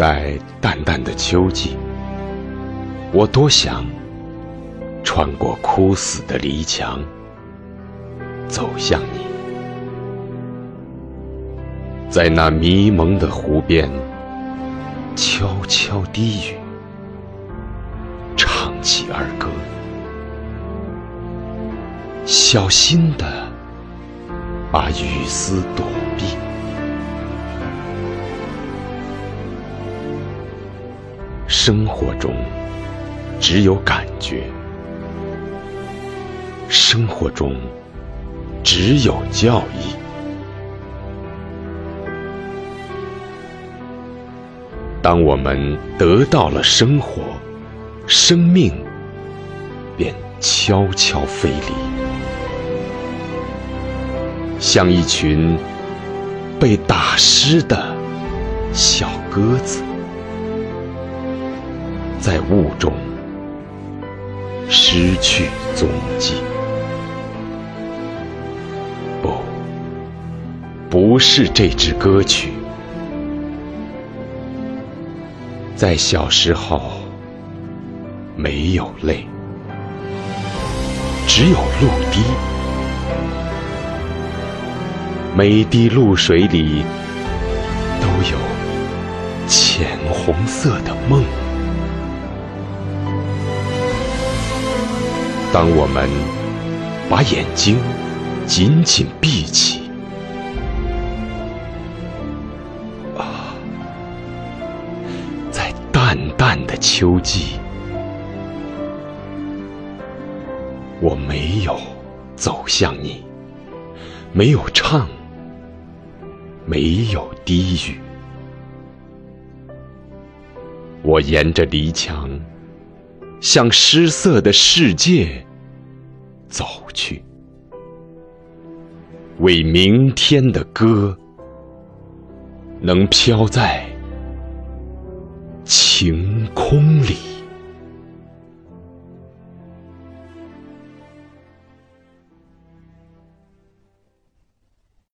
在淡淡的秋季，我多想穿过枯死的篱墙，走向你，在那迷蒙的湖边，悄悄低语，唱起儿歌，小心的把雨丝躲避。生活中只有感觉，生活中只有教义。当我们得到了生活，生命便悄悄飞离，像一群被打湿的小鸽子。在雾中失去踪迹。不，不是这支歌曲。在小时候，没有泪，只有露滴。每滴露水里都有浅红色的梦。当我们把眼睛紧紧闭起，啊，在淡淡的秋季，我没有走向你，没有唱，没有低语，我沿着篱墙。向失色的世界走去，为明天的歌能飘在晴空里。